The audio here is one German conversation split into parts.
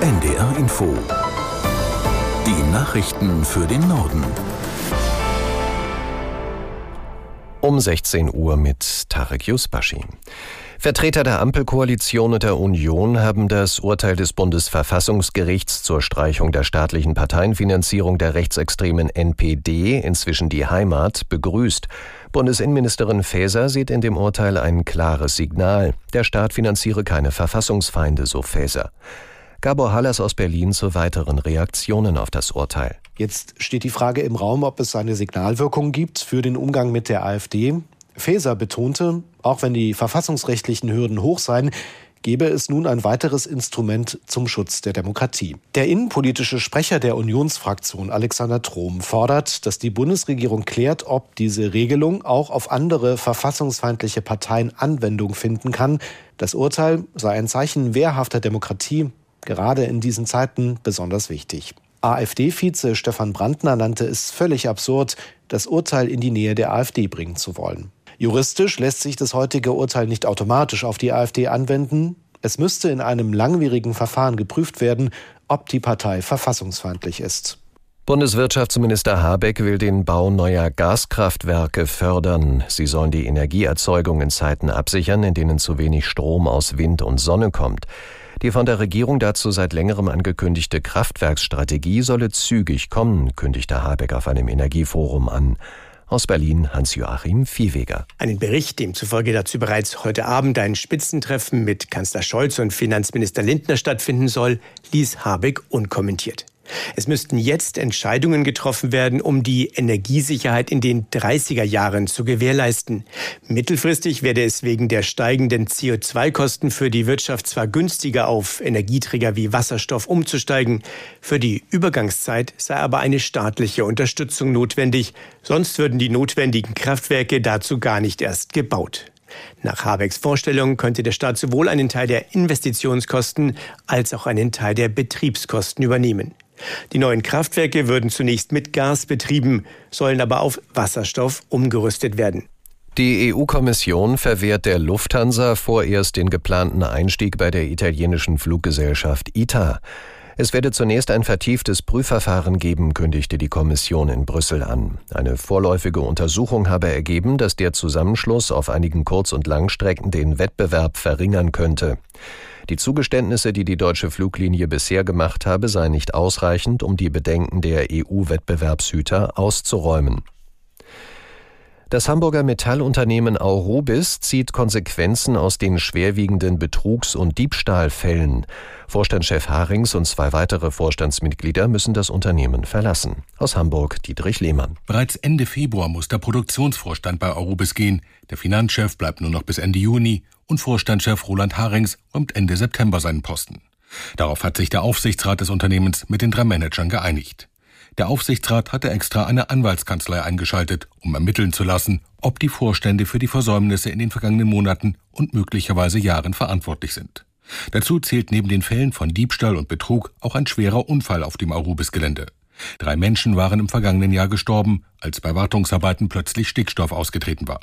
NDR Info. Die Nachrichten für den Norden. Um 16 Uhr mit Tarek Yusbashi. Vertreter der Ampelkoalition und der Union haben das Urteil des Bundesverfassungsgerichts zur Streichung der staatlichen Parteienfinanzierung der rechtsextremen NPD, inzwischen die Heimat, begrüßt. Bundesinnenministerin Faeser sieht in dem Urteil ein klares Signal. Der Staat finanziere keine Verfassungsfeinde, so Faeser. Gabor Hallas aus Berlin zu weiteren Reaktionen auf das Urteil. Jetzt steht die Frage im Raum, ob es eine Signalwirkung gibt für den Umgang mit der AfD. Faeser betonte, auch wenn die verfassungsrechtlichen Hürden hoch seien, gebe es nun ein weiteres Instrument zum Schutz der Demokratie. Der innenpolitische Sprecher der Unionsfraktion Alexander Trom fordert, dass die Bundesregierung klärt, ob diese Regelung auch auf andere verfassungsfeindliche Parteien Anwendung finden kann. Das Urteil sei ein Zeichen wehrhafter Demokratie, gerade in diesen Zeiten besonders wichtig. AfD-Vize Stefan Brandner nannte es völlig absurd, das Urteil in die Nähe der AfD bringen zu wollen. Juristisch lässt sich das heutige Urteil nicht automatisch auf die AfD anwenden. Es müsste in einem langwierigen Verfahren geprüft werden, ob die Partei verfassungsfeindlich ist. Bundeswirtschaftsminister Habeck will den Bau neuer Gaskraftwerke fördern. Sie sollen die Energieerzeugung in Zeiten absichern, in denen zu wenig Strom aus Wind und Sonne kommt. Die von der Regierung dazu seit längerem angekündigte Kraftwerksstrategie solle zügig kommen, kündigte Habeck auf einem Energieforum an. Aus Berlin Hans-Joachim Viehweger. Einen Bericht, demzufolge dazu bereits heute Abend ein Spitzentreffen mit Kanzler Scholz und Finanzminister Lindner stattfinden soll, ließ Habeck unkommentiert. Es müssten jetzt Entscheidungen getroffen werden, um die Energiesicherheit in den 30er Jahren zu gewährleisten. Mittelfristig werde es wegen der steigenden CO2-Kosten für die Wirtschaft zwar günstiger auf Energieträger wie Wasserstoff umzusteigen, für die Übergangszeit sei aber eine staatliche Unterstützung notwendig, sonst würden die notwendigen Kraftwerke dazu gar nicht erst gebaut. Nach Habecks Vorstellung könnte der Staat sowohl einen Teil der Investitionskosten als auch einen Teil der Betriebskosten übernehmen. Die neuen Kraftwerke würden zunächst mit Gas betrieben, sollen aber auf Wasserstoff umgerüstet werden. Die EU-Kommission verwehrt der Lufthansa vorerst den geplanten Einstieg bei der italienischen Fluggesellschaft ITA. Es werde zunächst ein vertieftes Prüfverfahren geben, kündigte die Kommission in Brüssel an. Eine vorläufige Untersuchung habe ergeben, dass der Zusammenschluss auf einigen Kurz- und Langstrecken den Wettbewerb verringern könnte. Die Zugeständnisse, die die deutsche Fluglinie bisher gemacht habe, seien nicht ausreichend, um die Bedenken der EU-Wettbewerbshüter auszuräumen. Das Hamburger Metallunternehmen Aurobis zieht Konsequenzen aus den schwerwiegenden Betrugs- und Diebstahlfällen. Vorstandschef Harings und zwei weitere Vorstandsmitglieder müssen das Unternehmen verlassen. Aus Hamburg Dietrich Lehmann. Bereits Ende Februar muss der Produktionsvorstand bei Aurobis gehen. Der Finanzchef bleibt nur noch bis Ende Juni und Vorstandschef Roland Harings räumt Ende September seinen Posten. Darauf hat sich der Aufsichtsrat des Unternehmens mit den drei Managern geeinigt. Der Aufsichtsrat hatte extra eine Anwaltskanzlei eingeschaltet, um ermitteln zu lassen, ob die Vorstände für die Versäumnisse in den vergangenen Monaten und möglicherweise Jahren verantwortlich sind. Dazu zählt neben den Fällen von Diebstahl und Betrug auch ein schwerer Unfall auf dem Arubis-Gelände. Drei Menschen waren im vergangenen Jahr gestorben, als bei Wartungsarbeiten plötzlich Stickstoff ausgetreten war.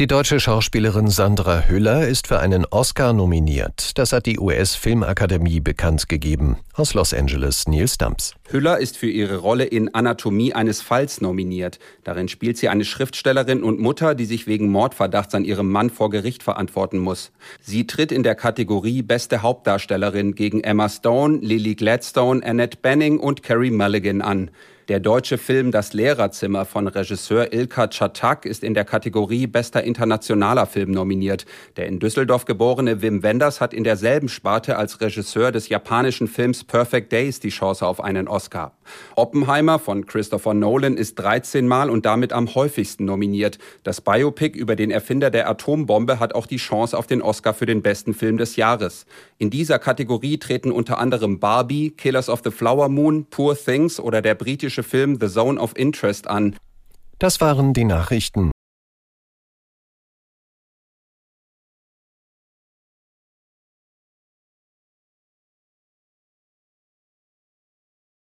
Die deutsche Schauspielerin Sandra Hüller ist für einen Oscar nominiert. Das hat die US-Filmakademie bekannt gegeben. Aus Los Angeles Neil Stumps. Hüller ist für ihre Rolle in Anatomie eines Falls nominiert. Darin spielt sie eine Schriftstellerin und Mutter, die sich wegen Mordverdachts an ihrem Mann vor Gericht verantworten muss. Sie tritt in der Kategorie Beste Hauptdarstellerin gegen Emma Stone, Lily Gladstone, Annette Benning und Carrie Mulligan an. Der deutsche Film Das Lehrerzimmer von Regisseur Ilka Chatak ist in der Kategorie Bester internationaler Film nominiert. Der in Düsseldorf geborene Wim Wenders hat in derselben Sparte als Regisseur des japanischen Films Perfect Days die Chance auf einen Oscar. Oppenheimer von Christopher Nolan ist 13 Mal und damit am häufigsten nominiert. Das Biopic über den Erfinder der Atombombe hat auch die Chance auf den Oscar für den besten Film des Jahres. In dieser Kategorie treten unter anderem Barbie, Killers of the Flower Moon, Poor Things oder der britische Film The Zone of Interest an. Das waren die Nachrichten.